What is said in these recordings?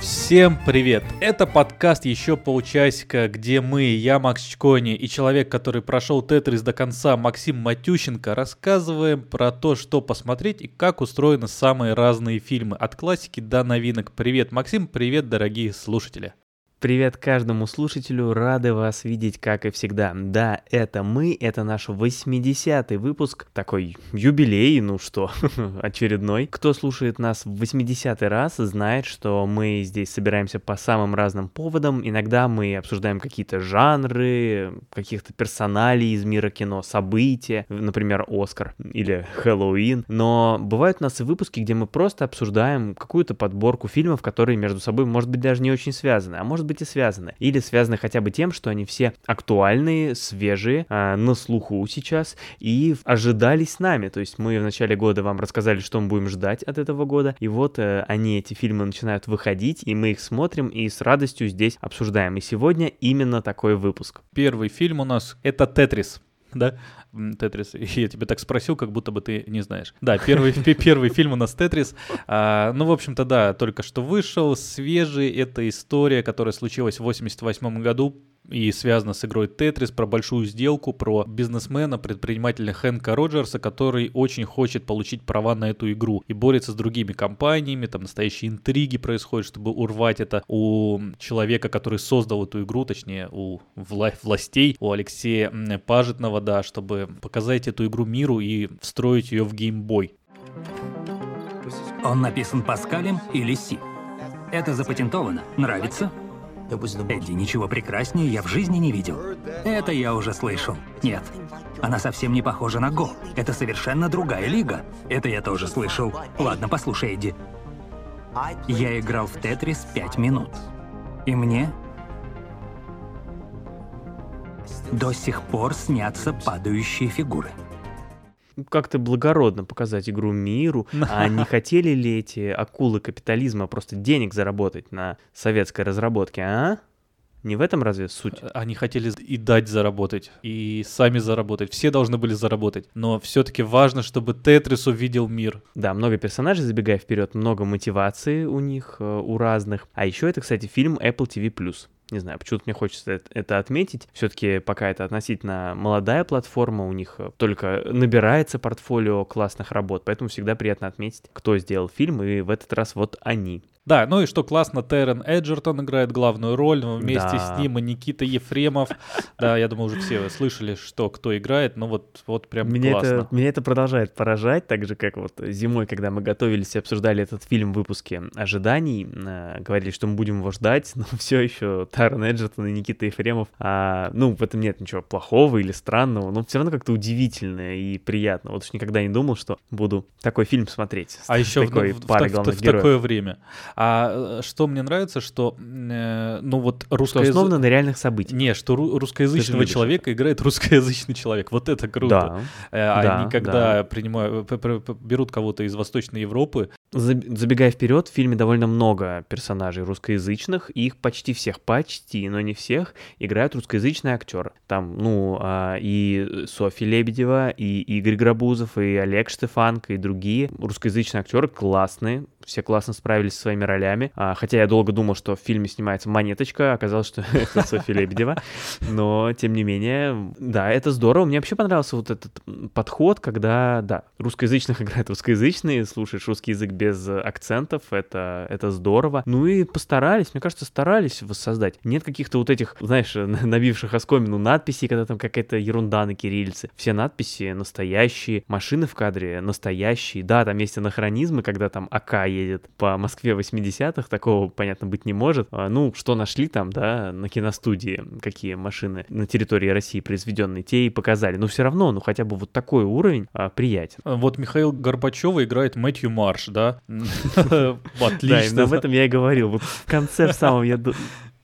Всем привет! Это подкаст «Еще полчасика», где мы, я, Макс Чкони, и человек, который прошел Тетрис до конца, Максим Матющенко, рассказываем про то, что посмотреть и как устроены самые разные фильмы, от классики до новинок. Привет, Максим, привет, дорогие слушатели! Привет каждому слушателю, рады вас видеть, как и всегда. Да, это мы, это наш 80-й выпуск, такой юбилей, ну что, очередной. Кто слушает нас в 80-й раз, знает, что мы здесь собираемся по самым разным поводам. Иногда мы обсуждаем какие-то жанры, каких-то персоналей из мира кино, события, например, Оскар или Хэллоуин. Но бывают у нас и выпуски, где мы просто обсуждаем какую-то подборку фильмов, которые между собой, может быть, даже не очень связаны, а может быть и связаны. Или связаны хотя бы тем, что они все актуальные, свежие, э, на слуху сейчас и ожидались нами. То есть мы в начале года вам рассказали, что мы будем ждать от этого года. И вот э, они, эти фильмы, начинают выходить, и мы их смотрим и с радостью здесь обсуждаем. И сегодня именно такой выпуск. Первый фильм у нас — это «Тетрис» да, Тетрис. Я тебе так спросил, как будто бы ты не знаешь. Да, первый, первый фильм у нас Тетрис. А, ну, в общем-то, да, только что вышел, свежий. Это история, которая случилась в 88 году и связано с игрой Тетрис, про большую сделку, про бизнесмена, предпринимателя Хэнка Роджерса, который очень хочет получить права на эту игру и борется с другими компаниями, там настоящие интриги происходят, чтобы урвать это у человека, который создал эту игру, точнее у вла- властей, у Алексея Пажетного, да, чтобы показать эту игру миру и встроить ее в геймбой. Он написан Паскалем или Си. Это запатентовано. Нравится? Эдди, ничего прекраснее я в жизни не видел. Это я уже слышал. Нет, она совсем не похожа на Го. Это совершенно другая лига. Это я тоже слышал. Ладно, послушай, Эдди. Я играл в Тетрис пять минут. И мне до сих пор снятся падающие фигуры как-то благородно показать игру миру, а не хотели ли эти акулы капитализма просто денег заработать на советской разработке, а? Не в этом разве суть? Они хотели и дать заработать, и сами заработать. Все должны были заработать. Но все-таки важно, чтобы Тетрис увидел мир. Да, много персонажей, забегая вперед, много мотивации у них, э, у разных. А еще это, кстати, фильм Apple TV+. Не знаю, почему-то мне хочется это отметить. Все-таки пока это относительно молодая платформа, у них э, только набирается портфолио классных работ, поэтому всегда приятно отметить, кто сделал фильм, и в этот раз вот они. Да, ну и что классно, Террен Эджертон играет главную роль, но вместе да. с ним и Никита Ефремов. Да, я думаю, уже все слышали, что кто играет, но вот, вот прям меня классно. Это, меня это продолжает поражать, так же, как вот зимой, когда мы готовились и обсуждали этот фильм в выпуске ожиданий, э, говорили, что мы будем его ждать, но все еще Террен Эджертон и Никита Ефремов, а, ну, в этом нет ничего плохого или странного, но все равно как-то удивительно и приятно. Вот уж никогда не думал, что буду такой фильм смотреть. А еще такой в, в, в, в такое время. А э, что мне нравится, что, э, ну вот русскоязычный... Основано на реальных событиях. Не, что ру- русскоязычного человека это. играет русскоязычный человек. Вот это круто. Да, э, а да, когда да. принимают, берут кого-то из Восточной Европы... Забегая вперед, в фильме довольно много персонажей русскоязычных, их почти всех, почти, но не всех, играют русскоязычные актеры. Там, ну, а, и Софья Лебедева, и Игорь Грабузов, и Олег Штефанко, и другие русскоязычные актеры классные, все классно справились со своими ролями. А, хотя я долго думал, что в фильме снимается Монеточка, оказалось, что это Софья Лебедева. Но, тем не менее, да, это здорово. Мне вообще понравился вот этот подход, когда, да, русскоязычных играют русскоязычные, слушаешь русский язык без акцентов, это, это здорово. Ну и постарались, мне кажется, старались воссоздать. Нет каких-то вот этих, знаешь, набивших оскомину надписей, когда там какая-то ерунда на кириллице. Все надписи настоящие, машины в кадре настоящие. Да, там есть анахронизмы, когда там АК едет по Москве 80-х, такого, понятно, быть не может. А, ну, что нашли там, да, на киностудии, какие машины на территории России произведенные, те и показали. Но все равно, ну, хотя бы вот такой уровень а, приятен. Вот Михаил Горбачева играет Мэтью Марш, да? Отлично. Да, об этом я и говорил. Вот в конце, в самом, я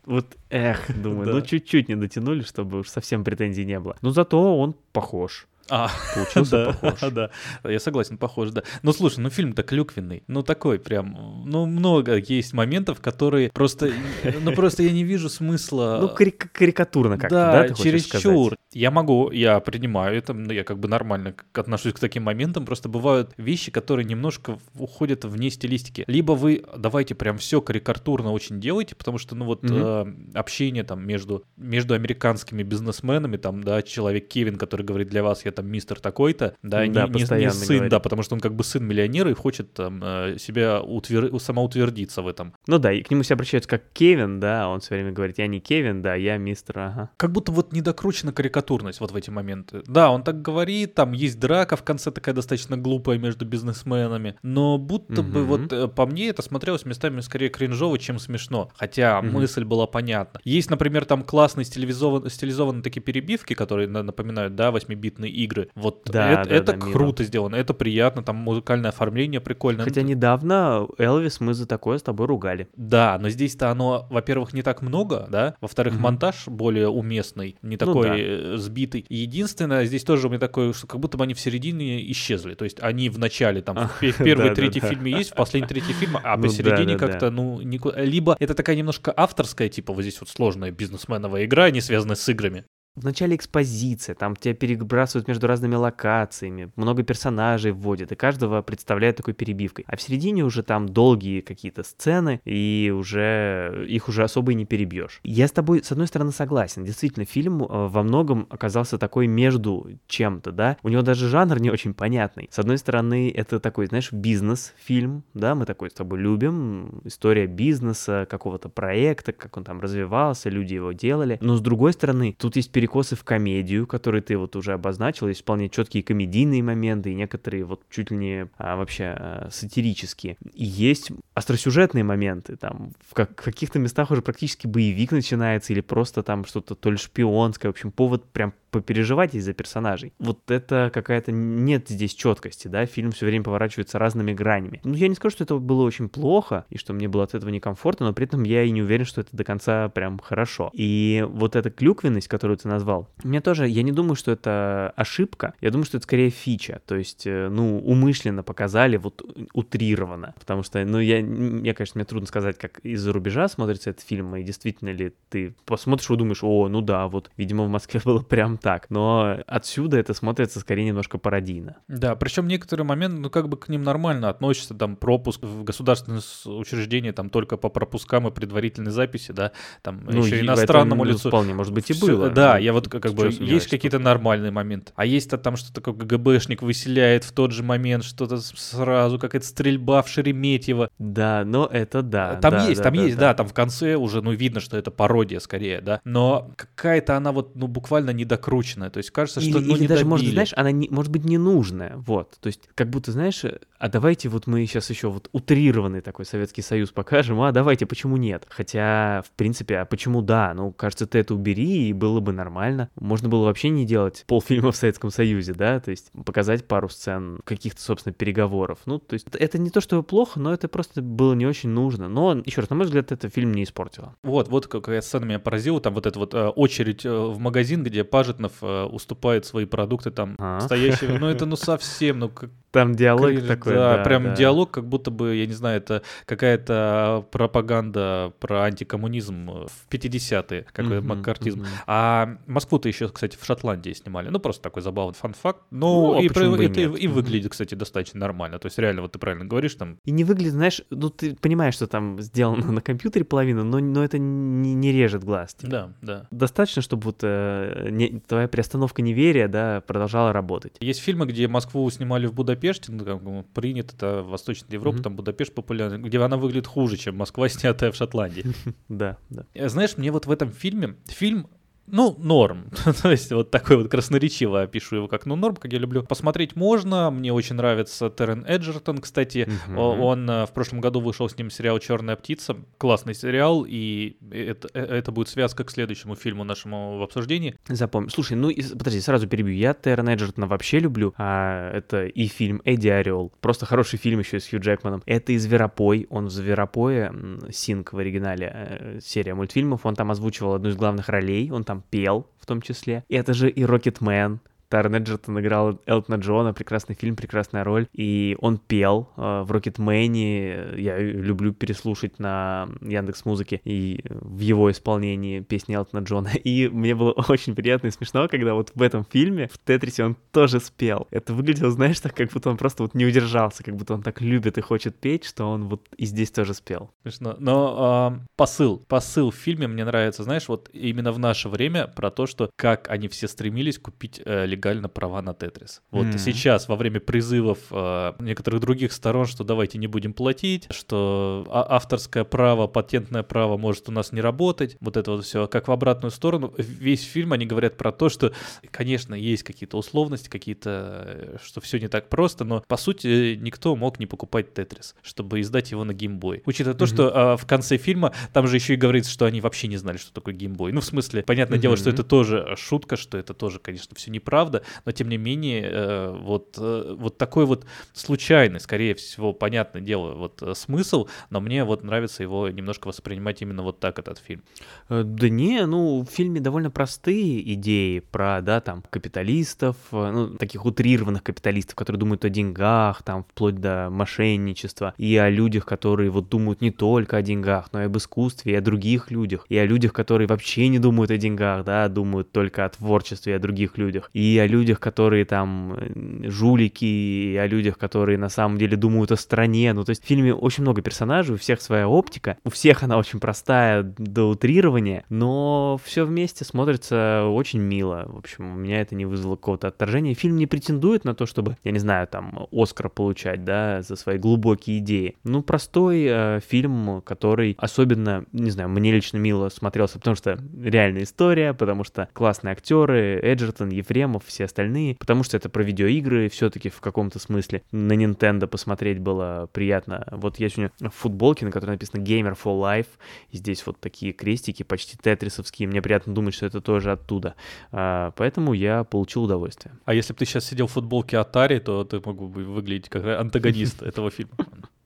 вот, эх, думаю, ну чуть-чуть не дотянули, чтобы уж совсем претензий не было. Но зато он похож. А, Получился да, похож. Да, я согласен, похож, да. Ну, слушай, ну фильм-то клюквенный. Ну, такой прям, ну, много есть моментов, которые просто, ну, просто я не вижу смысла. Ну, карик- карикатурно как-то, да, Да, ты чересчур. Я могу, я принимаю это, ну, я как бы нормально отношусь к таким моментам, просто бывают вещи, которые немножко уходят вне стилистики. Либо вы давайте прям все карикатурно очень делаете, потому что, ну вот, Мгм. э, общение там между, между американскими бизнесменами, там, да, человек Кевин, который говорит для вас, я там мистер такой-то, да, не, Да, не- не постоянно сын, говорит. да, потому что он как бы сын миллионера и хочет там э, себя утвер... самоутвердиться в этом. Ну да, и к нему все обращаются как Кевин, да, он все время говорит, я не Кевин, да, я мистер, ага. Как будто вот недокручена карикатурность вот в эти моменты. Да, он так говорит, там есть драка в конце такая достаточно глупая между бизнесменами, но будто бы Мгм. вот э, по мне это смотрелось местами скорее кринжово, чем смешно. Хотя Мгм. мысль была понятна. Есть, например, там классные стилизован- стилизованные такие перебивки, которые на- напоминают, да, 8-битные игры. Вот Да, это, да, это да, мило. круто сделано, это приятно, там музыкальное оформление прикольное. Хотя Ну, недавно Элвис мы за такое с тобой ругали. да, но здесь-то оно, во-первых, не так много, да, во-вторых, Мгм. монтаж более уместный, не Ну такой да. э, сбитый. И единственное, здесь тоже у меня такое, что как будто бы они в середине исчезли. То есть они в начале, там, А, в пе- в первой да, третьей да. фильме есть, в последней третьей фильме, а Ну посередине как-то, ну, нику- либо это такая немножко авторская, типа вот здесь вот сложная бизнесменовая игра, не связанная с играми. В начале экспозиция, там тебя перебрасывают между разными локациями, много персонажей вводят, и каждого представляют такой перебивкой. А в середине уже там долгие какие-то сцены, и уже их уже особо и не перебьешь. Я с тобой, с одной стороны, согласен. Действительно, фильм э, во многом оказался такой между чем-то, да. У него даже жанр не очень понятный. С одной стороны, это такой, знаешь, бизнес-фильм, да, мы такой с тобой любим, история бизнеса, какого-то проекта, как он там развивался, люди его делали. Но с другой стороны, тут есть перекосы в комедию, которые ты вот уже обозначил, есть вполне четкие комедийные моменты, и некоторые вот чуть ли не а, вообще а, сатирические. И есть остросюжетные моменты, там в как- каких-то местах уже практически боевик начинается, или просто там что-то то ли шпионское, в общем, повод прям попереживать из-за персонажей. Вот это какая-то нет здесь четкости, да, фильм все время поворачивается разными гранями. Ну, я не скажу, что это было очень плохо, и что мне было от этого некомфортно, но при этом я и не уверен, что это до конца прям хорошо. И вот эта клюквенность, которую ты назвал, мне тоже, я не думаю, что это ошибка, я думаю, что это скорее фича, то есть, э, ну, умышленно показали, вот утрированно, потому что, ну, я, я, конечно, мне трудно сказать, как из-за рубежа смотрится этот фильм, и действительно ли ты посмотришь и думаешь, о, ну да, вот, видимо, в Москве было прям так, но отсюда это смотрится скорее немножко пародийно. Да, причем некоторые моменты, ну, как бы к ним нормально относятся, там, пропуск в государственные с- учреждения, там, только по пропускам и предварительной записи, да, там, Ну, еще иностранному ну, лицу. вполне, может быть, и Всё- было. Да, Ну, я вот как как бы есть какие-то нормальные моменты. А есть-то там что такое КГБшник выселяет в тот же момент, что-то сразу, какая-то стрельба в Шереметьево. Да, но это да. там да, есть, да, там да, есть, да. да. там в конце уже, ну, видно, что это пародия скорее, да. Но какая-то она вот, ну, буквально недокрученная. То есть кажется, что, Или, ну, или не даже, может, добили. знаешь, она не, может быть ненужная, вот. То есть, как будто, знаешь, а давайте вот мы сейчас еще вот утрированный такой Советский Союз покажем, а давайте, почему нет? Хотя, в принципе, а почему да? Ну, кажется, ты это убери, и было бы нормально. Можно было вообще не делать полфильма в Советском Союзе, да, то есть показать пару сцен каких-то, собственно, переговоров. Ну, то есть, это, не то, что плохо, но это просто было не очень нужно. Но, еще раз, на мой взгляд, это фильм не испортило. Вот, вот какая сцена меня поразила, там вот эта вот э, очередь э, в магазин, где Пажетнов э, уступает свои продукты там А. стоящие, ну это ну совсем, ну как Там диалог кринж, такой, да, да, прям да. диалог, как будто бы, я не знаю, это какая-то пропаганда про антикоммунизм в 50-е, какой Мгм, маккартизм. мгм. А Москву-то еще, кстати, в Шотландии снимали. Ну, просто такой забавный фан-факт. Ну, Ну, а и, почему про- и это и Мгм. выглядит, кстати, достаточно нормально. То есть, реально, вот ты правильно говоришь, там, И не выглядит, знаешь, ну ты понимаешь, что там сделано на компьютере половина, но, но это не, не режет глаз. тебе. да, да. Достаточно, чтобы вот э, не- твоя приостановка неверия, да, продолжала работать. Есть фильмы, где Москву снимали в Будапеште, ну, как бы принято, это в Восточной Европе, Мгм. там Будапешт популярный, где она выглядит хуже, чем Москва, снятая в Шотландии. Да, да. Э, Знаешь, мне вот в этом фильме, фильм, ну, норм. То есть вот такой вот красноречиво опишу его как, ну, норм, как я люблю. Посмотреть можно, мне очень нравится Террен Эджертон, кстати. Он э, в прошлом году вышел с ним сериал «Черная птица». Классный сериал, и это, э, это будет связка к следующему фильму нашему в обсуждении. Запомни. Слушай, ну подожди, сразу перебью. Я Террен Эджертона вообще люблю. А, это и фильм Эдди Орел. Просто хороший фильм еще с Хью Джекманом. Это и Зверопой. Он в Зверопое, Синг в оригинале, э, серия мультфильмов. Он там озвучивал одну из главных ролей. Он там пел в том числе. И это же и Рокетмен. Тарн Эджертон играл Элтона Джона, прекрасный фильм, прекрасная роль. И он пел э, в Рокетмене. Я люблю переслушать на Яндекс Музыке и в его исполнении песни Элтона Джона. И мне было очень приятно и смешно, когда вот в этом фильме, в Тетрисе, он тоже спел. Это выглядело, знаешь, так, как будто он просто вот не удержался, как будто он так любит и хочет петь, что он вот и здесь тоже спел. Смешно. Но э, посыл, посыл в фильме мне нравится, знаешь, вот именно в наше время про то, что как они все стремились купить э, легально права на Тетрис. Вот mm-hmm. сейчас, во время призывов э, некоторых других сторон, что давайте не будем платить, что а- авторское право, патентное право может у нас не работать, вот это вот все, как в обратную сторону. Весь фильм они говорят про то, что, конечно, есть какие-то условности, какие-то, э, что все не так просто, но по сути никто мог не покупать Тетрис, чтобы издать его на геймбой. Учитывая mm-hmm. то, что э, в конце фильма там же еще и говорится, что они вообще не знали, что такое геймбой. Ну, в смысле, понятное mm-hmm. дело, что это тоже шутка, что это тоже, конечно, все неправда, но тем не менее, э, вот, э, вот такой вот случайный, скорее всего, понятное дело, вот э, смысл, но мне вот нравится его немножко воспринимать именно вот так, этот фильм. Да не, ну, в фильме довольно простые идеи про, да, там, капиталистов, ну, таких утрированных капиталистов, которые думают о деньгах, там, вплоть до мошенничества, и о людях, которые вот думают не только о деньгах, но и об искусстве, и о других людях, и о людях, которые вообще не думают о деньгах, да, думают только о творчестве и о других людях, и о людях, которые там э, жулики, и о людях, которые на самом деле думают о стране. Ну, то есть в фильме очень много персонажей, у всех своя оптика, у всех она очень простая до утрирования, но все вместе смотрится очень мило. В общем, у меня это не вызвало какого-то отторжения. Фильм не претендует на то, чтобы, я не знаю, там, Оскар получать, да, за свои глубокие идеи. Ну, простой э, фильм, который особенно, не знаю, мне лично мило смотрелся, потому что реальная история, потому что классные актеры, Эджертон, Ефремов, все остальные, потому что это про видеоигры все-таки в каком-то смысле. На Nintendo посмотреть было приятно. Вот я сегодня в футболке, на которой написано Gamer for Life, и здесь вот такие крестики почти тетрисовские. Мне приятно думать, что это тоже оттуда. А, поэтому я получил удовольствие. А если бы ты сейчас сидел в футболке Atari, то ты мог бы выглядеть как антагонист этого фильма.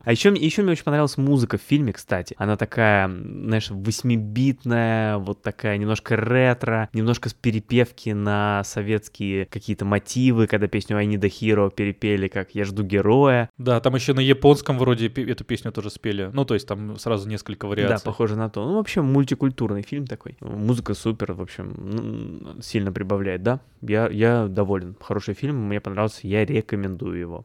А еще, еще мне очень понравилась музыка в фильме, кстати. Она такая, знаешь, восьмибитная, вот такая немножко ретро, немножко с перепевки на советские какие-то мотивы, когда песню I Need a Hero перепели, как Я жду героя. Да, там еще на японском вроде эту песню тоже спели. Ну, то есть там сразу несколько вариаций. Да, похоже на то. Ну, в общем, мультикультурный фильм такой. Музыка супер, в общем, сильно прибавляет, да. Я, я доволен. Хороший фильм, мне понравился, я рекомендую его.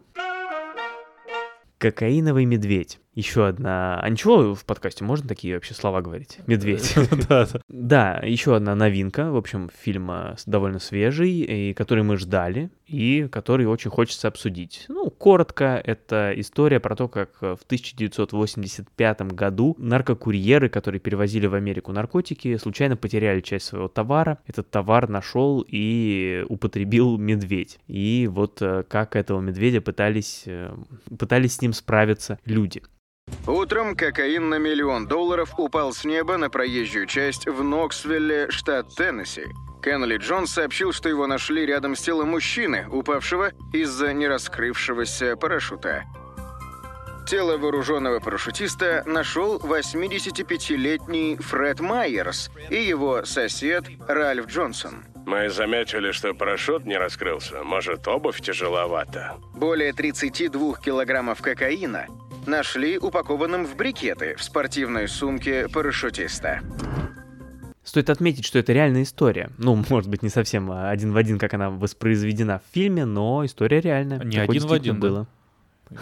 Кокаиновый медведь. Еще одна... А ничего в подкасте можно такие вообще слова говорить? Медведь. Да, да. еще одна новинка. В общем, фильм э, довольно свежий, и который мы ждали, и который очень хочется обсудить. Ну, коротко, это история про то, как в 1985 году наркокурьеры, которые перевозили в Америку наркотики, случайно потеряли часть своего товара. Этот товар нашел и употребил медведь. И вот э, как этого медведя пытались, э, пытались с ним справиться люди. Утром кокаин на миллион долларов упал с неба на проезжую часть в Ноксвилле, штат Теннесси. Кеннели Джонс сообщил, что его нашли рядом с телом мужчины, упавшего из-за нераскрывшегося парашюта. Тело вооруженного парашютиста нашел 85-летний Фред Майерс и его сосед Ральф Джонсон. Мы заметили, что парашют не раскрылся. Может, обувь тяжеловата. Более 32 килограммов кокаина нашли упакованным в брикеты в спортивной сумке парашютиста. Стоит отметить, что это реальная история. Ну, может быть, не совсем один в один, как она воспроизведена в фильме, но история реальная. Не Такое один в один было. Да.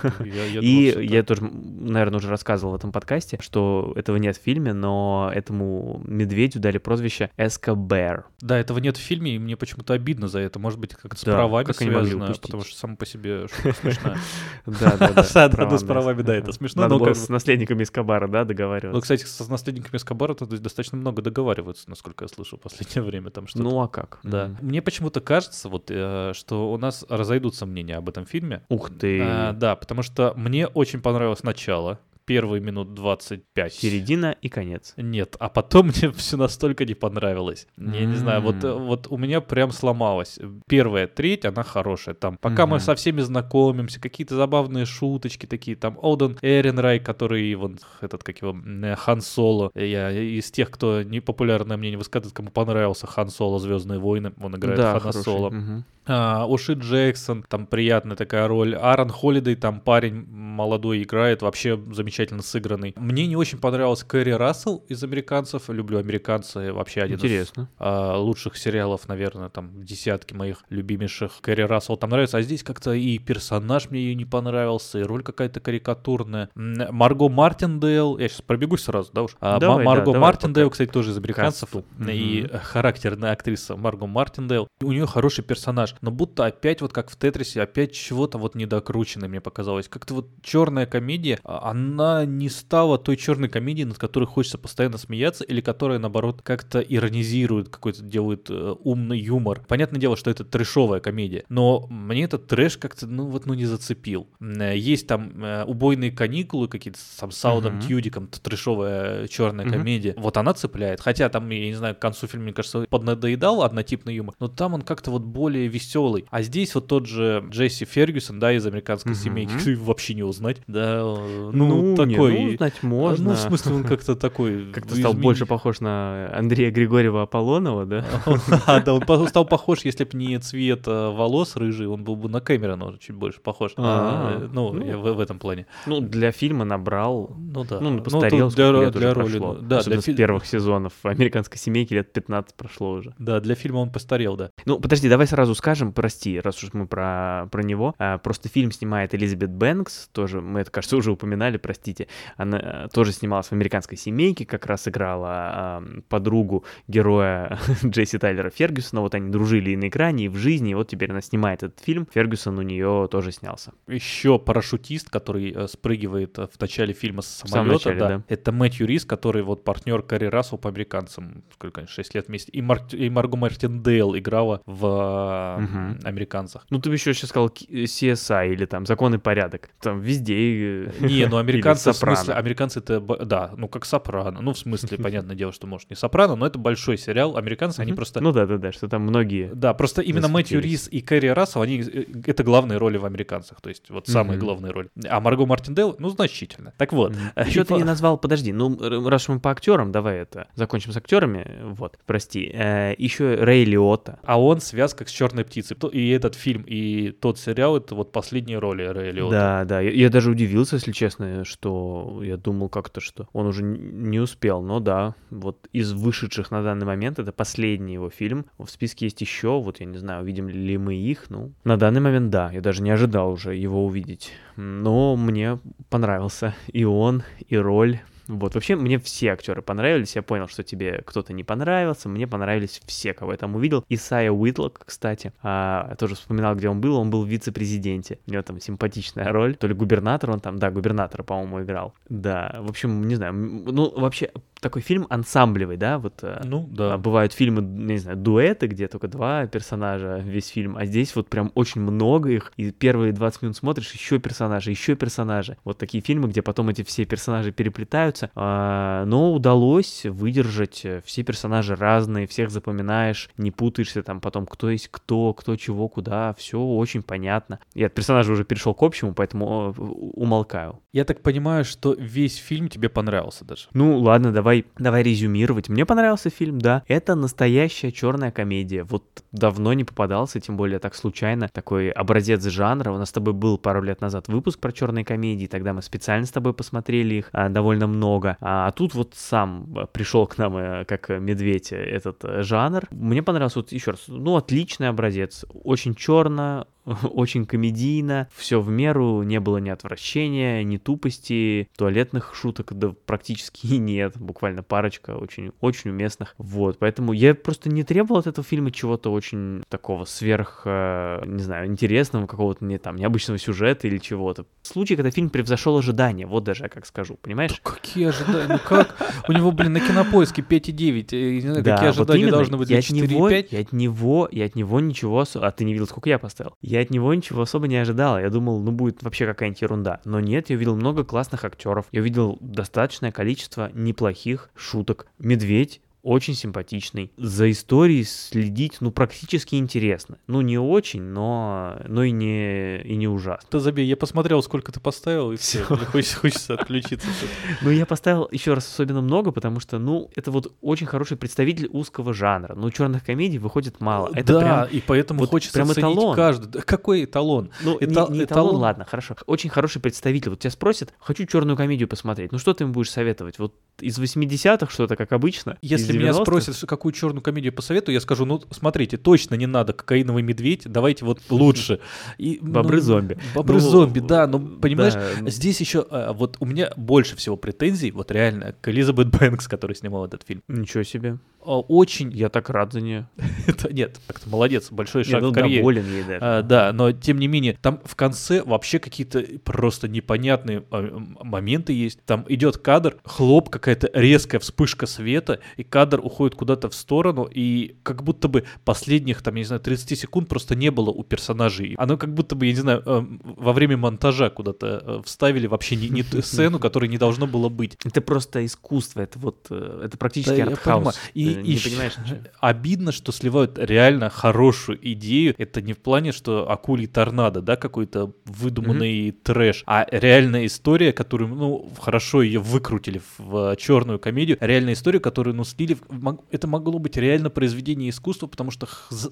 Я, я и думал, я тоже, наверное, уже рассказывал в этом подкасте, что этого нет в фильме, но этому медведю дали прозвище Эскобер. Да, этого нет в фильме, и мне почему-то обидно за это. Может быть, как-то с да, правами как связано, потому что само по себе смешно. Да, да, да. С правами, да, это смешно. Надо с наследниками Эскобара, да, договариваться. Ну, кстати, с наследниками Эскобара достаточно много договариваются, насколько я слышал в последнее время. там что Ну, а как? Да. Мне почему-то кажется, вот, э, что у нас разойдутся мнения об этом фильме. Ух ты. Да, потому что мне очень понравилось начало, первые минут 25. Середина и конец. Нет, а потом мне все настолько не понравилось. Я не знаю, вот, вот у меня прям сломалось. Первая треть, она хорошая. Там, пока мы Мгм. со всеми знакомимся, какие-то забавные шуточки такие. Там Оден Эренрай, который, вон, этот, как его, э, Хан Соло. Я из тех, кто непопулярное мнение высказывает, кому понравился Хан Соло, Звездные войны. Он играет да, Хана хороший. Соло. А, Оши Джексон, там приятная такая роль. Аарон Холидей, там парень молодой играет, вообще замечательно сыгранный. Мне не очень понравился Кэрри Рассел из американцев. Люблю американцы, вообще один из Интересно. а, лучших сериалов, наверное, там десятки моих любимейших. Кэрри Рассел там нравится, а здесь как-то и персонаж мне ее не понравился, и роль какая-то карикатурная. Марго Мартиндейл, я сейчас пробегусь сразу, да уж? А, Давай, да, Марго давай Мартиндейл, пока. кстати, тоже из американцев, Касту. и Мгм. характерная актриса Марго Мартиндейл. У нее хороший персонаж, но будто опять вот как в Тетрисе, опять чего-то вот недокрученное мне показалось. Как-то вот черная комедия, а, она не стала той черной комедией, над которой хочется постоянно смеяться, или которая, наоборот, как-то иронизирует, какой-то делает э, умный юмор. Понятное дело, что это трэшовая комедия, но мне этот трэш как-то, ну вот, ну не зацепил. Э, Есть там э, убойные каникулы какие-то, с там Саудом Мгм. Тьюдиком, трэшовая черная Мгм. комедия. Вот она цепляет. Хотя там, я не знаю, к концу фильма, мне кажется, поднадоедал однотипный юмор, но там он как-то вот более веселый. А здесь вот тот же Джесси Фергюсон, да, из американской Мгм. семейки, вообще не узнать. Да, э, Ну, ну, не, такой... ну, знать можно. Ну, в смысле, он как-то такой... Как-то стал больше похож на Андрея Григорьева Аполлонова, да? Да, он стал похож, если бы не цвет э, волос рыжий, он был бы на Кэмерона чуть больше похож. А, А, Ну, ну. я в этом плане. Ну, для фильма набрал Ну да. Ну, тут постарел, для, роли. ну, Да, Особенно для первых сезонов американской семейки лет 15 прошло уже. Да, для фильма он постарел, да. Ну, подожди, давай сразу скажем, прости, раз уж мы про, про него. А, просто фильм снимает Элизабет Бэнкс, тоже, мы это, кажется, уже упоминали, простите. Она а, тоже снималась в «Американской семейке», как раз играла а, подругу героя Джесси Тайлера Фергюсона. Вот они дружили и на экране, и в жизни, и вот теперь она снимает этот фильм. Фергюсон у нее тоже снялся. Еще парашютист, который э, спрыгивает э, в начале фильма с самолета, начале, да. да. Это Мэтью Рис, который вот партнер Карри Рассел по американцам, сколько они, 6 лет вместе. И, Мар- и Марго Мартиндейл играла в э, Мгм. американцах. Ну, ты бы еще сейчас сказал CSI или там «Закон и порядок». Там везде... э, Не, ну американцы, или в смысле, американцы это, да, ну как Сопрано, ну в смысле, понятное дело, что может не Сопрано, но это большой сериал, американцы, они просто... Ну да-да-да, что там многие... Да, просто именно Мэтью. Рис и Кэрри Рассел, они э, это главные роли в американцах, то есть вот самые главные роли. А Марго Мартиндейл, ну значительно. Так вот. Еще и ты не назвал, подожди, ну раз мы по актерам, давай это закончим с актерами. Вот, прости. еще Рэй Лиотта. А он связка с черной птицей. И этот фильм, и тот сериал это вот последние роли Рэя Лиотта. Да, да. Я даже удивился, если честно, что я думал как-то, что он уже не успел. Но да, вот из вышедших на данный момент это последний его фильм. В списке есть еще, вот я не знаю, увидим ли мы их. Ну, на данный момент да. Я даже не ожидал уже его увидеть. Но мне понравился и он, и роль. Вот, вообще мне все актеры понравились, я понял, что тебе кто-то не понравился, мне понравились все, кого я там увидел. Исайя Уитлок, кстати, а, тоже вспоминал, где он был, он был в вице-президенте, у него там симпатичная роль, то ли губернатор он там, да, губернатора, по-моему, играл. Да, в общем, не знаю, ну, вообще, такой фильм ансамблевый, да, вот э, Ну, а, да. Бывают фильмы, не знаю, дуэты, где только два персонажа весь фильм, а здесь вот прям очень много их, и первые 20 минут смотришь, еще персонажи, еще персонажи. Вот такие фильмы, где потом эти все персонажи переплетаются, а, но удалось выдержать, э, все персонажи разные, всех запоминаешь, не путаешься там потом, кто есть кто, кто чего, куда, все очень понятно. Я от персонажа уже перешел к общему, поэтому э, умолкаю. Я так понимаю, что весь фильм тебе понравился даже. Ну ладно, давай, давай резюмировать. Мне понравился фильм, да. Это настоящая черная комедия. Вот давно не попадался, тем более так случайно. Такой образец жанра. У нас с тобой был пару лет назад выпуск про черные комедии, тогда мы специально с тобой посмотрели их а, довольно много. А, а тут вот сам а, пришел к нам э, как медведь э, этот э, жанр. Мне понравился вот еще раз, ну отличный образец. Очень черно, очень комедийно, все в меру, не было ни отвращения, ни тупости, туалетных шуток да практически и нет, буквально парочка очень, очень уместных. Вот, поэтому я просто не требовал от этого фильма чего-то очень такого сверх, э, не знаю, интересного, какого-то не там необычного сюжета или чего-то. Случай, когда фильм превзошел ожидания, вот даже я как скажу, понимаешь? Какие ожидания? Ну как? У него, блин, на кинопоиске 5,9. э, Не знаю, Да, какие вот ожидания именно. должны быть для от него, 4,5? я от него, я от него ничего... А ты не видел, сколько я поставил? Я от него ничего особо не ожидал. Я думал, ну будет вообще какая-нибудь ерунда. Но нет, я увидел много классных актеров. Я увидел достаточное количество неплохих шуток. Медведь очень симпатичный. За историей следить, ну, практически интересно. Ну, не очень, но, но и, не, и не ужасно. Ты забей, я посмотрел, сколько ты поставил, и все. Хочется, хочется отключиться. Ну, я поставил еще раз особенно много, потому что, ну, это вот очень хороший представитель узкого жанра. Ну, черных комедий выходит мало. Это да, прям, и поэтому вот хочется прям эталон. каждый. Да Какой эталон? Ну, Эта- не, не эталон, ладно, хорошо. Очень хороший представитель. Вот тебя спросят, хочу черную комедию посмотреть. Ну, что ты им будешь советовать? Вот из 80-х что-то, как обычно? Если Из меня 90-х? спросят, какую черную комедию посоветую, я скажу, ну, смотрите, точно не надо кокаиновый медведь, давайте вот лучше. И, ну, Бобры-зомби. Бобры-зомби, Ну, да, но, понимаешь, да. здесь еще, а, вот у меня больше всего претензий, вот реально, к Элизабет Бэнкс, которая снимала этот фильм. Ничего себе. А, Очень, Я так рад за нее. это- нет, так-то молодец, большой шаг ну, в карьере. доволен ей даже. А, да, но тем не менее, там в конце вообще какие-то просто непонятные а, моменты есть. Там идет кадр, хлоп, какая-то резкая вспышка света, и кадр уходит куда-то в сторону, и как будто бы последних, там, я не знаю, 30 секунд просто не было у персонажей. Оно как будто бы, я не знаю, э, во время монтажа куда-то э, вставили вообще не, не ту сцену, которой не должно было быть. Это просто искусство, это вот, э, это практически Да, артхаус. И, Ты и не понимаешь ничего. обидно, что сливают реально хорошую идею. Это не в плане, что акулий торнадо, да, какой-то выдуманный трэш, а реальная история, которую, ну, хорошо ее выкрутили в черную комедию, реальная история, которую, ну, слили. Мог- Это могло быть реально произведение искусства, потому что,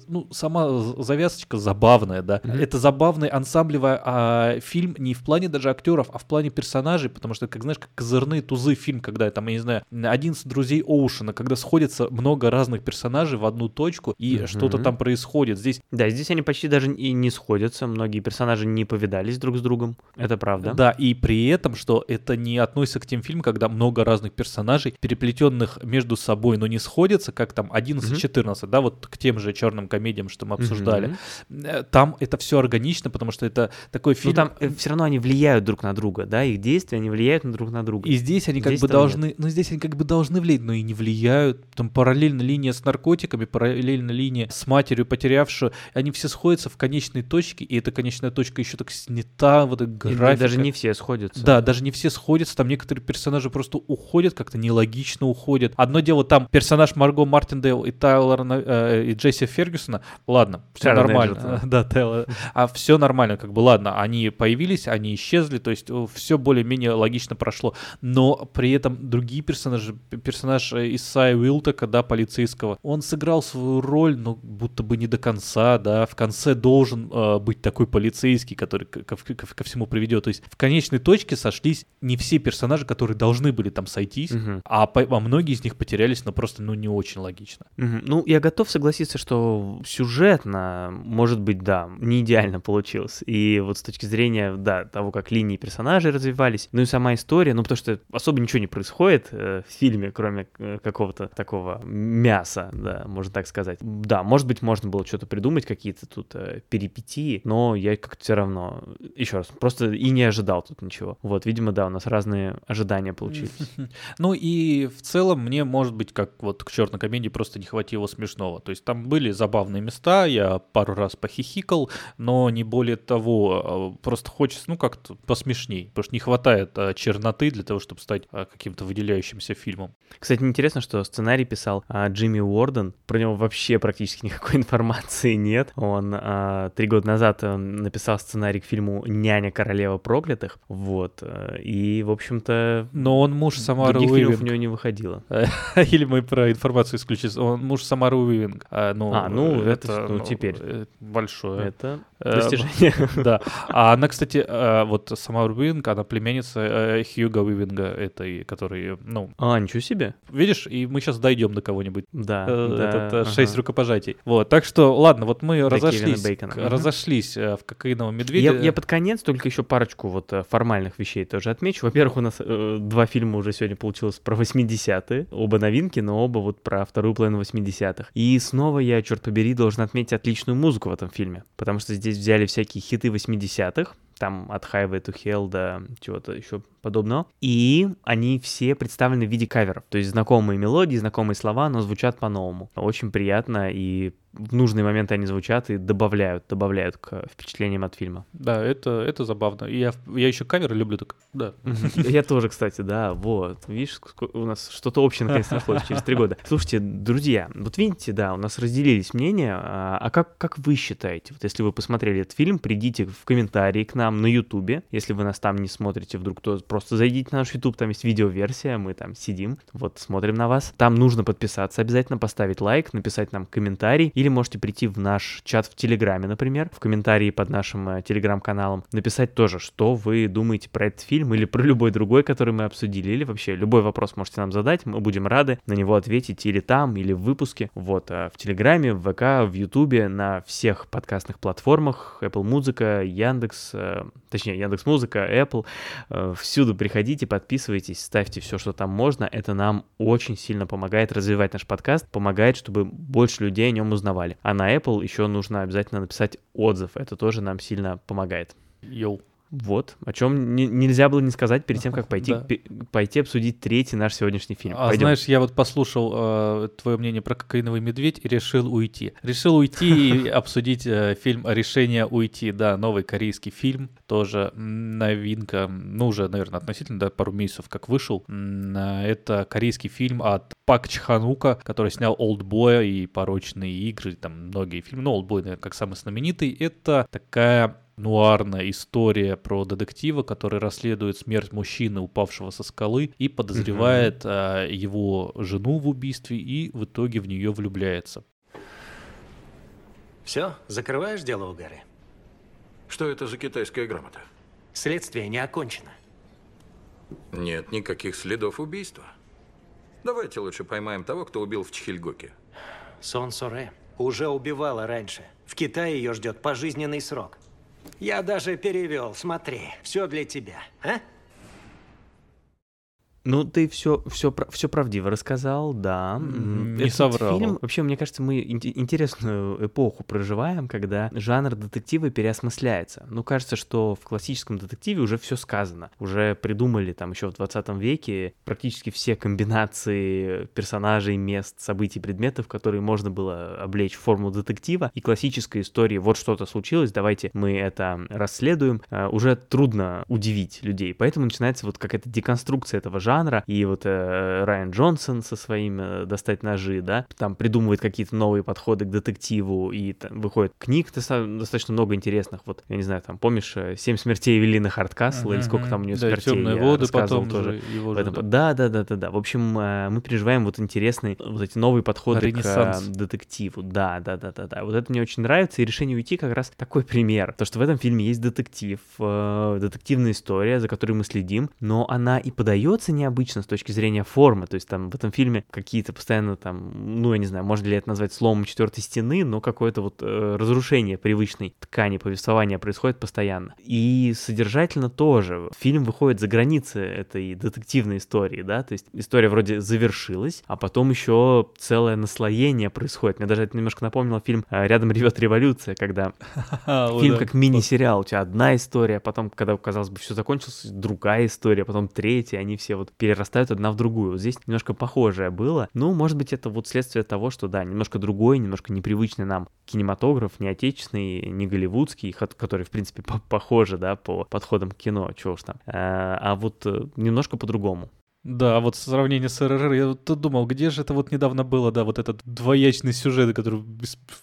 ну, сама завязочка забавная, да. Это забавный ансамблевый а, фильм не в плане даже актеров, а в плане персонажей, потому что, как знаешь, как козырные тузы фильм, когда там, я не знаю, 11 друзей Оушена, когда сходится много разных персонажей в одну точку, и Мгм. что-то там происходит. Здесь Да, здесь они почти даже и не сходятся, многие персонажи не повидались друг с другом, это правда. Да, и при этом, что это не относится к тем фильмам, когда много разных персонажей, переплетенных между собой, но не сходятся, как там 11-14, да, вот к тем же черным комедиям, что мы обсуждали. Э, Там это все органично, потому что это такой Ну фильм. там все равно они влияют друг на друга, да, их действия, они влияют на друг на друга. И здесь они как бы должны, ну здесь они как бы должны влиять, но и не влияют. Там параллельно линия с наркотиками, параллельно линия с матерью потерявшую, они все сходятся в конечной точке, и эта конечная точка еще так снята, вот эта И графика. даже не все сходятся. Да, даже не все сходятся, там некоторые персонажи просто уходят, как-то нелогично уходят. Одно дело, там персонаж Марго Мартиндейл и Тайлора, На- э, и Джесси Фергюсона, ладно, все Тайлора нормально. Да, Тайлор. А все нормально, как бы, ладно, они появились, они исчезли, то есть все более-менее логично прошло. Но при этом другие персонажи, персонаж э, Исайя Уилтека, да, полицейского, он сыграл свою роль, но будто бы не до конца, да, в конце должен э, быть такой полицейский, который ко, ко- ко всему приведет. То есть в конечной точке сошлись не все персонажи, которые должны были там сойтись, Мгм. а, по- а многие из них потерялись, но просто, ну, не очень логично. Мгм. Ну, я готов согласиться, что сюжетно, может быть, да, не идеально получилось. И вот с точки зрения, да, того, как линии персонажей развивались, ну и сама история, ну потому что особо ничего не происходит э, в фильме, кроме э, какого-то такого мяса, да, можно так сказать. Да, может быть, можно было что-то придумать, какие-то тут э, перипетии, но я как-то все равно, еще раз, просто и не ожидал тут ничего. Вот, видимо, да, у нас разные ожидания получились. Ну и в целом мне, может быть, как вот к черной комедии просто не хватило смешного. То есть там были забавные места, я пару раз похихикал, но не более того, а, просто хочется, ну, как-то посмешней, потому что не хватает а, черноты для того, чтобы стать а, каким-то выделяющимся фильмом. Кстати, интересно, что сценарий писал а, Джимми Уорден. Про него вообще практически никакой информации нет. Он а, три года назад э, написал сценарий к фильму «Няня королева проклятых». Вот. э, И, в общем-то, Но он муж Самары других фильмов у него не выходило. Или мы про информацию исключили. Он муж Самары Уивинг. А, ну, А, ну, э, это, ну, теперь. э, большое. Это Э, достижение. Да. А она, кстати, вот сама Уивинг, она племянница Хьюга Уивинга, этой, который, ну, А, ничего себе. видишь, и мы сейчас дойдем до кого-нибудь. Да, Этот шесть рукопожатий. Вот, так что, ладно, вот мы разошлись, разошлись в кокаиновом медведе. Я, под конец только еще парочку вот формальных вещей тоже отмечу. Во-первых, у нас два фильма уже сегодня получилось про 80-е. Оба новинки, но оба вот про вторую половину 80-х. И снова я, черт побери, должен отметить отличную музыку в этом фильме. Потому что здесь взяли всякие хиты 80-х. Там от Highway to Hell до чего-то еще подобного. И они все представлены в виде каверов. То есть знакомые мелодии, знакомые слова, но звучат по-новому. Очень приятно и в нужные моменты они звучат и добавляют, добавляют к впечатлениям от фильма. Да, это, это забавно. И я, я еще каверы люблю, так да. Я тоже, кстати, да, вот. Видишь, у нас что-то общее наконец нашлось через три года. Слушайте, друзья, вот видите, да, у нас разделились мнения. А, а как, как вы считаете? Вот если вы посмотрели этот фильм, придите в комментарии к нам на Ютубе. Если вы нас там не смотрите вдруг, то просто зайдите на наш Ютуб, там есть видеоверсия, мы там сидим, вот смотрим на вас. Там нужно подписаться обязательно, поставить лайк, написать нам комментарий или можете прийти в наш чат в Телеграме, например, в комментарии под нашим э, Телеграм-каналом, написать тоже, что вы думаете про этот фильм или про любой другой, который мы обсудили, или вообще любой вопрос можете нам задать, мы будем рады на него ответить или там, или в выпуске. Вот, э, в Телеграме, в ВК, в Ютубе, на всех подкастных платформах, Apple Музыка, Яндекс, э, точнее, Яндекс Музыка, Apple, всюду приходите, подписывайтесь, ставьте все, что там можно, это нам очень сильно помогает развивать наш подкаст, помогает, чтобы больше людей о нем узнавали узнавали. А на Apple еще нужно обязательно написать отзыв. Это тоже нам сильно помогает. Йоу. Вот, о чем не, нельзя было не сказать перед тем, как пойти, да. пойти обсудить третий наш сегодняшний фильм. А Пойдем. знаешь, я вот послушал э, твое мнение про кокаиновый медведь и решил уйти. Решил уйти и обсудить э, фильм «Решение уйти», да, новый корейский фильм, тоже новинка, ну уже, наверное, относительно, да, пару месяцев как вышел. Это корейский фильм от Пак Чханука, который снял «Олдбоя» и «Порочные игры», там многие фильмы, но «Олдбой», наверное, как самый знаменитый. Это такая нуарная история про детектива, который расследует смерть мужчины, упавшего со скалы, и подозревает угу. а, его жену в убийстве и в итоге в нее влюбляется. Все, закрываешь дело у Гарри? Что это за китайская грамота? Следствие не окончено. Нет никаких следов убийства. Давайте лучше поймаем того, кто убил в Чхильгоке. Сон Соре уже убивала раньше. В Китае ее ждет пожизненный срок. Я даже перевел, смотри, все для тебя, а? Ну, ты все, все, все правдиво рассказал, да. Не Этот соврал. Фильм, вообще, мне кажется, мы интересную эпоху проживаем, когда жанр детектива переосмысляется. Ну, кажется, что в классическом детективе уже все сказано. Уже придумали там еще в 20 веке практически все комбинации персонажей, мест, событий, предметов, которые можно было облечь в форму детектива. И классической истории вот что-то случилось, давайте мы это расследуем. А, уже трудно удивить людей. Поэтому начинается вот какая-то деконструкция этого жанра жанра, и вот э, Райан Джонсон со своим э, «Достать ножи», да, там придумывает какие-то новые подходы к детективу, и там, выходит книг достаточно много интересных, вот, я не знаю, там, помнишь э, «Семь смертей Эвелины Хардкасла», uh-huh. или сколько там у нее да, смертей, темные я воды потом тоже. Его же, да. да, да, да, да, В общем, э, мы переживаем вот интересные, вот эти новые подходы к детективу. Да, да, да, да, да. Вот это мне очень нравится, и решение уйти как раз такой пример. То, что в этом фильме есть детектив, детективная история, за которой мы следим, но она и подается необычно с точки зрения формы. То есть там в этом фильме какие-то постоянно там, ну, я не знаю, можно ли это назвать сломом четвертой стены, но какое-то вот э, разрушение привычной ткани повествования происходит постоянно. И содержательно тоже. Фильм выходит за границы этой детективной истории, да, то есть история вроде завершилась, а потом еще целое наслоение происходит. Мне даже это немножко напомнило фильм э, «Рядом ревет революция», когда фильм как мини-сериал, у тебя одна история, потом, когда, казалось бы, все закончилось, другая история, потом третья, они все вот перерастают одна в другую. Здесь немножко похожее было. Ну, может быть, это вот следствие того, что, да, немножко другой, немножко непривычный нам кинематограф, не отечественный, не голливудский, который, в принципе, похоже, да, по подходам к кино, чего уж там. А, а вот э, немножко по-другому. Да, вот сравнение с РРР, я вот думал, где же это вот недавно было, да, вот этот двоячный сюжет, который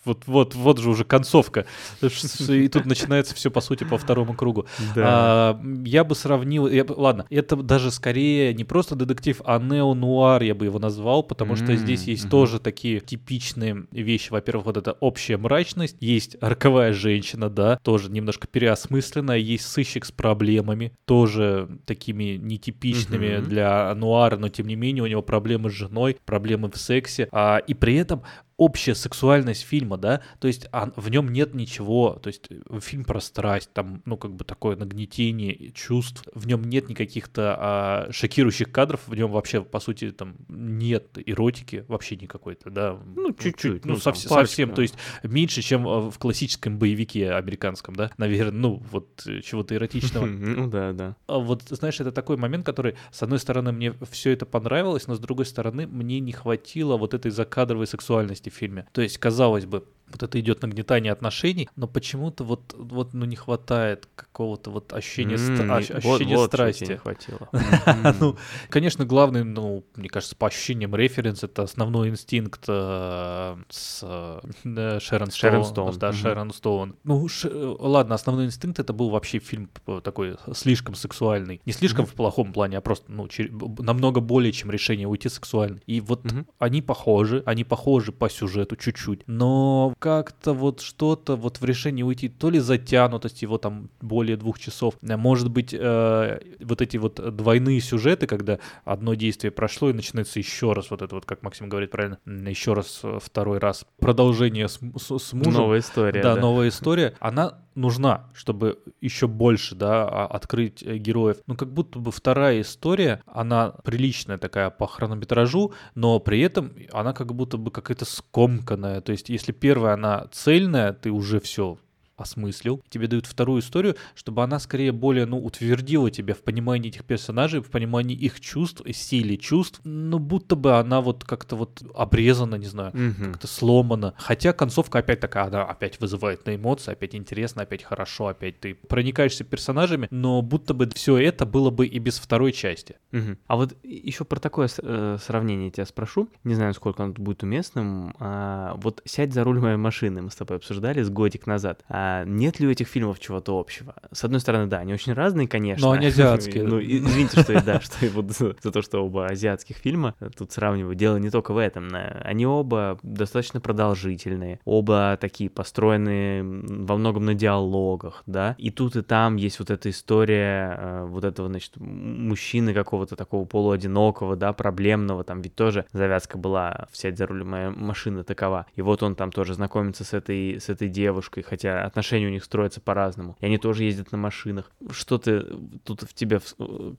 вот, вот, вот же уже концовка, и тут начинается все, по сути, по второму кругу. Да. А, я бы сравнил, я, ладно, это даже скорее не просто детектив, а нео-нуар я бы его назвал, потому что здесь есть тоже такие типичные вещи. Во-первых, вот эта общая мрачность, есть роковая женщина, да, тоже немножко переосмысленная, есть сыщик с проблемами, тоже такими нетипичными для нуара, но тем не менее у него проблемы с женой, проблемы в сексе, а, и при этом общая сексуальность фильма, да, то есть а, в нем нет ничего, то есть э, фильм про страсть, там, ну, как бы такое нагнетение чувств, в нем нет никаких-то а, шокирующих кадров, в нем вообще, по сути, там нет эротики вообще никакой-то, да. Ну, чуть-чуть. Ну, ну, совсем, там совсем, парочка. то есть меньше, чем э, в классическом боевике американском, да, наверное, ну, вот э, чего-то эротичного. Ну да, да. А Вот, знаешь, это такой момент, который, с одной стороны, мне все это понравилось, но с другой стороны, мне не хватило вот этой закадровой сексуальности фильме. То есть, казалось бы, вот это идет нагнетание отношений, но почему-то вот, вот ну, не хватает какого-то вот ощущения, ст- М, ощ- вот- ощущения вот страсти. не хватило. Ну, конечно, главный, ну, мне кажется, по ощущениям референс это основной инстинкт э, с э, Шерон Стоун. Шерон Стоун, Да, мгм. Шерон Стоун. Ну, ш- э, ладно, основной инстинкт это был вообще фильм такой слишком сексуальный. Не слишком в плохом плане, а просто, ну, чер- намного более, чем решение уйти сексуально. И вот они похожи, они похожи по сюжету чуть-чуть, но как-то вот что-то вот в решении уйти, то ли затянутость его там более двух часов, а может быть э, вот эти вот двойные сюжеты, когда одно действие прошло и начинается еще раз, вот это вот, как Максим говорит правильно, еще раз э, второй раз продолжение с, с- с мужем. Новая история. Да, новая история. Она нужна, чтобы еще больше, да, а- открыть э, героев. Ну, как будто бы вторая история, она приличная такая по хронометражу, но при этом она как будто бы какая-то скомканная. То есть, если первая, она цельная, ты уже все осмыслил, тебе дают вторую историю, чтобы она скорее более, ну, утвердила тебя в понимании этих персонажей, в понимании их чувств, силе чувств, ну, будто бы она вот как-то вот обрезана, не знаю, Мгм. как-то сломана. Хотя концовка опять такая, она опять вызывает на эмоции, опять интересно, опять хорошо, опять ты проникаешься персонажами, но будто бы все это было бы и без второй части. Мгм. А вот еще про такое э, сравнение тебя спрошу. Не знаю, сколько оно будет уместным. А, вот «Сядь за руль моей машины» мы с тобой обсуждали с годик назад. А нет ли у этих фильмов чего-то общего? С одной стороны, да, они очень разные, конечно. Но они азиатские. Ну, извините, что я, да, что я вот за за то, что оба азиатских фильма э, тут сравниваю. Дело не только в этом. на- Они оба достаточно продолжительные, оба такие построенные м, во многом на диалогах, да. И тут и там есть вот эта история э, вот этого, значит, мужчины какого-то такого полуодинокого, да, проблемного, там ведь тоже завязка была «Сядь за руль моей машины» такова. И вот он там тоже знакомится с этой, с этой девушкой, хотя отношения у них строятся по-разному. И они тоже ездят на машинах. Что ты тут в тебе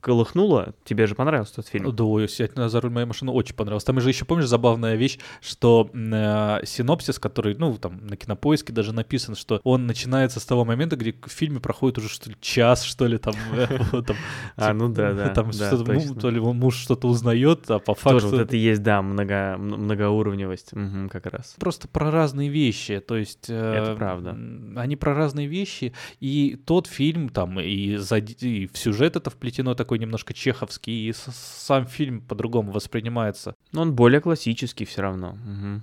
колыхнуло? Тебе же понравился тот фильм? Да, ой, «Сядь за руль моей машины» очень понравилось. Там же еще, помнишь, забавная вещь, что э, синопсис, который, ну, там, на кинопоиске даже написан, что он начинается с того момента, где в фильме проходит уже, что ли, час, что ли, там, э, А, типа, ну да, да, там что-то, ну, то ли муж что-то узнает, а по факту... Тоже вот это есть, да, многоуровневость, как раз. просто про разные вещи, то есть... э, Это правда. Они про разные вещи, и тот фильм там, и, за- и в сюжет это вплетено такой немножко чеховский, и с- сам фильм по-другому воспринимается. Но он более классический все равно.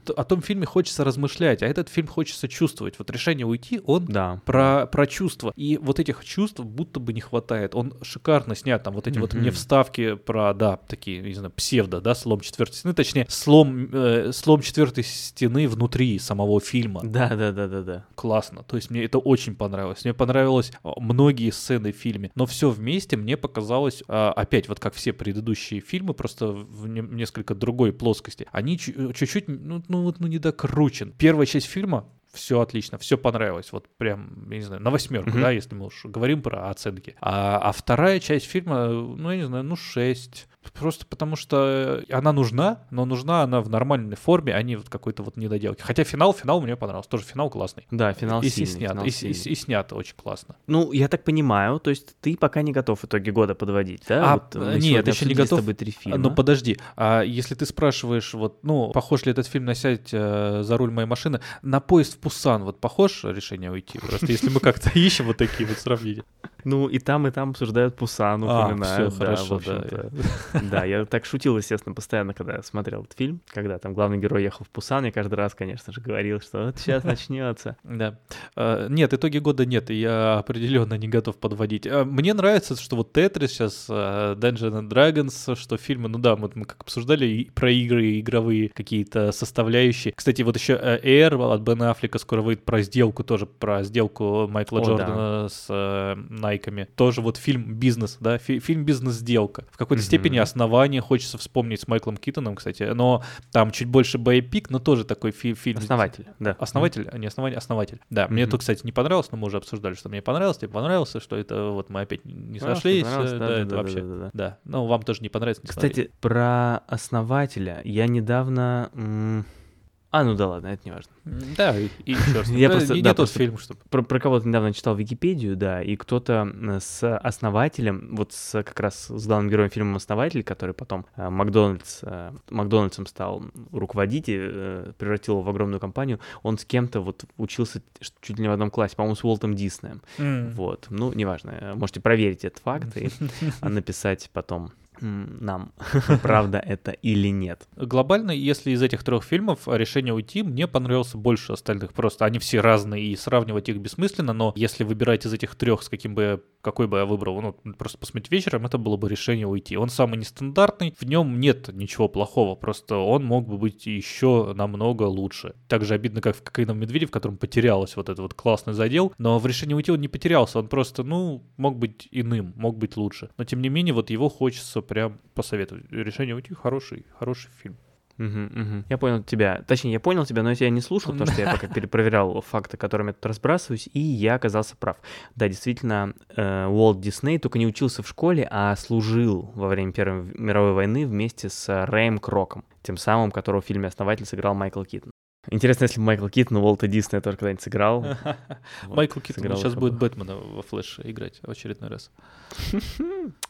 Т- О том фильме хочется размышлять, а этот фильм хочется чувствовать. Вот решение уйти, он Да. про, про чувства. И вот этих чувств будто бы не хватает. Он шикарно снят. Там вот эти вот Мгм. мне вставки про, да, такие, не знаю, псевдо, да, слом четвертой стены. Точнее, слом, э, слом четвертой стены внутри самого фильма. Да, да, да, да, да. Классно. То есть мне это очень понравилось. Мне понравилось а, многие сцены в фильме. Но все вместе мне показалось, а, опять вот как все предыдущие фильмы, просто в не- несколько другой плоскости. Они чу- чуть-чуть, ну, ну ну, недокручен. Первая часть фильма все отлично, все понравилось, вот прям, я не знаю, на восьмерку, Мгм. да, если мы уж говорим про оценки. А, а вторая часть фильма, ну, я не знаю, ну, 6. Просто потому что она нужна, но нужна она в нормальной форме, а не вот какой-то вот недоделки. Хотя финал, финал мне понравился, тоже финал классный. Да, финал и, и сильный, снят, финал и, сильный. и- и снято очень классно. Ну, я так понимаю, то есть ты пока не готов в итоге года подводить, да? А, Вот нет, еще не готов. с тобой три фильма. Ну подожди, а если ты спрашиваешь, вот, ну, похож ли этот фильм на сядь э, за руль моей машины, на поезд в Пусан, вот похож решение уйти? Просто если мы как-то ищем вот такие вот сравнения. Ну, и там, и там обсуждают Пусан, А, упоминают. да, хорошо, да. Да, я так шутил, естественно, постоянно, когда смотрел этот фильм, когда там главный герой ехал в Пусан, я каждый раз, конечно же, говорил, что вот сейчас начнется. Да. А, Нет, итоги года нет, и я определенно не готов подводить. А, Мне нравится, что вот Тетрис сейчас, а, Dungeons and Dragons, что фильмы, ну да, мы как обсуждали про игры, игровые какие-то составляющие. Кстати, вот еще э, Air от Бена Аффлека скоро выйдет про сделку, тоже про сделку Майкла О, да. Джордана с э, Найками. Тоже вот фильм «Бизнес», да, фи- фильм «Бизнес-сделка». В какой-то Мгм. степени основание хочется вспомнить с Майклом Китоном, кстати. Но там чуть больше боепик, но тоже такой фи- фильм. Основатель, да. Основатель, а не основатель, основатель. Да, мне Мгм. тут, кстати, не понравилось, но мы уже обсуждали, что мне понравилось, тебе понравился, что это вот мы опять не Понравилось, сошлись. понравилось, э, да, Да, да, это да, вообще. да, да, да. Да, ну вам тоже не понравится. не. Кстати, про основателя я недавно... м, А, ну да ладно, это не важно. Да, и, и ним. Я Да, просто- не, да, не тот просто- фильм, чтобы... Про, про кого-то недавно читал Википедию, да, и кто-то с основателем, вот с, как раз с главным героем фильма «Основатель», который потом э, Макдональдс, э, Макдональдсом стал руководить и э, превратил его в огромную компанию, он с кем-то вот учился чуть ли не в одном классе, по-моему, с Уолтом Диснеем. М. Вот, ну, неважно, можете проверить этот факт и написать потом нам, правда это или нет. Глобально, если из этих трех фильмов решение уйти мне понравился больше остальных. Просто они все разные, и сравнивать их бессмысленно, но если выбирать из этих трех, с каким бы я- какой бы я выбрал, ну, просто посмотреть вечером, это было бы решение уйти. Он самый нестандартный, в нем нет ничего плохого, просто он мог бы быть еще намного лучше. Так же обидно, как в «Кокаиновом медведе», в котором потерялось вот этот вот классный задел, но в решении уйти он не потерялся, он просто, ну, мог быть иным, мог быть лучше. Но тем не менее, вот его хочется прям посоветовать. Решение уйти хороший, хороший фильм. Мгм, мгм. Я понял тебя. Точнее, я понял тебя, но я тебя не слушал, потому что я пока перепроверял факты, которыми я тут разбрасываюсь, и я оказался прав. Да, действительно, э, Уолт Дисней только не учился в школе, а служил во время Первой мировой войны вместе с Рэем Кроком, тем самым, которого в фильме «Основатель» сыграл Майкл Киттон. Интересно, если Майкл Киттон Уолта Диснея тоже когда-нибудь сыграл. Вот, Майкл Киттон сыграл сейчас будет. Бэтмена во Флэше играть в очередной раз.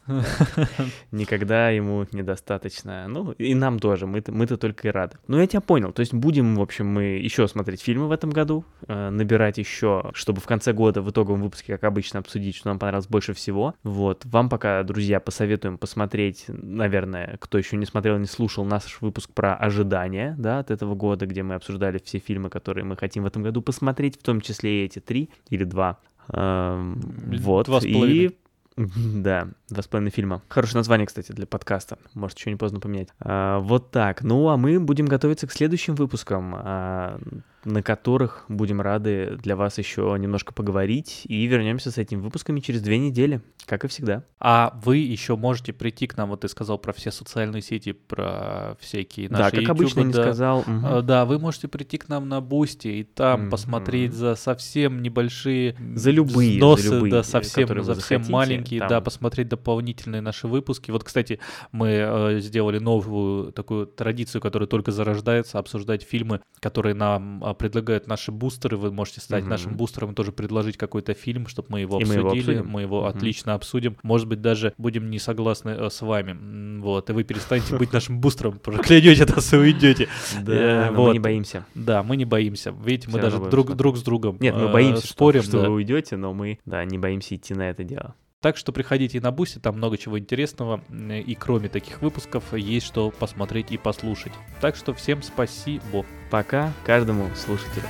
Никогда ему недостаточно. Ну, и нам тоже, мы-то, мы-то только и рады. Ну, я тебя понял. То есть будем, в общем, мы еще смотреть фильмы в этом году, э, набирать еще, чтобы в конце года в итоговом выпуске, как обычно, обсудить, что нам понравилось больше всего. Вот. Вам пока, друзья, посоветуем посмотреть, наверное, кто еще не смотрел, не слушал наш выпуск про ожидания, да, от этого года, где мы обсуждали все фильмы, которые мы хотим в этом году посмотреть, в том числе и эти три или два. Эм, Вот. Два с И половиной. да, два с половиной фильма. Хорошее название, кстати, для подкаста. Может, еще не поздно поменять. А, вот так. Ну, а мы будем готовиться к следующим выпускам, а, на которых будем рады для вас еще немножко поговорить. И вернемся с этими выпусками через две недели, как и всегда. А вы еще можете прийти к нам, вот ты сказал про все социальные сети, про всякие наши да, как обычно ютубы, не да. сказал. А, Да, вы можете прийти к нам на Boosty и там Мгм. посмотреть за совсем небольшие За любые, за взносы, любые, да, совсем, совсем маленькие, да, там. посмотреть дополнительные наши выпуски. Вот, кстати, мы э, сделали новую такую традицию, которая только зарождается, обсуждать фильмы, которые нам а, предлагают наши бустеры. Вы можете стать Мгм. нашим бустером и тоже предложить какой-то фильм, чтобы мы его И мы обсудили. его обсудим. Мы его Мгм. отлично обсудим. Может быть, даже будем не согласны э, с вами. Вот, и вы перестанете быть нашим бустером, проклянете нас и уйдете. Да, Э, мы не боимся. Да, мы не боимся. Видите, мы даже друг, с другом Нет, мы э, боимся, спорим. что, да. вы уйдете, но мы, да, не боимся идти на это дело. Так что приходите на Boosty, там много чего интересного. И кроме таких выпусков есть что посмотреть и послушать. Так что всем спасибо. Пока каждому слушателю.